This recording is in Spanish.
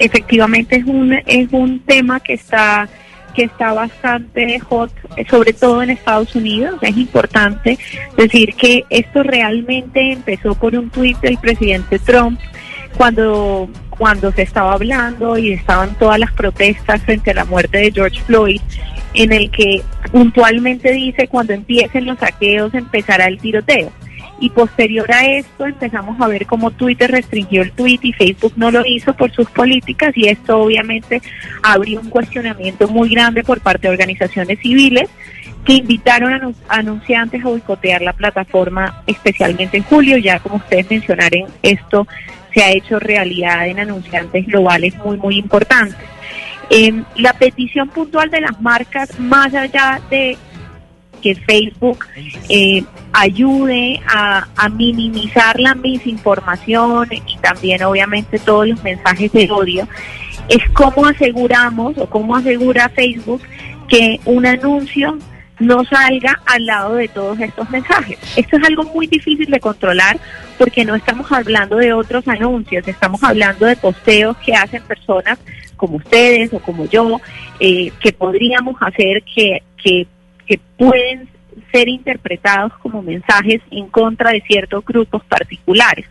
Efectivamente es un, es un tema que está que está bastante hot, sobre todo en Estados Unidos. Es importante decir que esto realmente empezó por un tuit del presidente Trump cuando, cuando se estaba hablando y estaban todas las protestas frente a la muerte de George Floyd, en el que puntualmente dice cuando empiecen los saqueos empezará el tiroteo y posterior a esto empezamos a ver cómo Twitter restringió el tweet y Facebook no lo hizo por sus políticas y esto obviamente abrió un cuestionamiento muy grande por parte de organizaciones civiles que invitaron a anunciantes a boicotear la plataforma especialmente en julio, ya como ustedes mencionaron, esto se ha hecho realidad en anunciantes globales muy muy importantes. Eh, la petición puntual de las marcas, más allá de que Facebook eh, ayude a, minimizar la misinformación y también obviamente todos los mensajes de odio, es cómo aseguramos o cómo asegura Facebook que un anuncio no salga al lado de todos estos mensajes. Esto es algo muy difícil de controlar porque no estamos hablando de otros anuncios, estamos hablando de posteos que hacen personas como ustedes o como yo, eh, que podríamos hacer que, que que pueden ser interpretados como mensajes en contra de ciertos grupos particulares.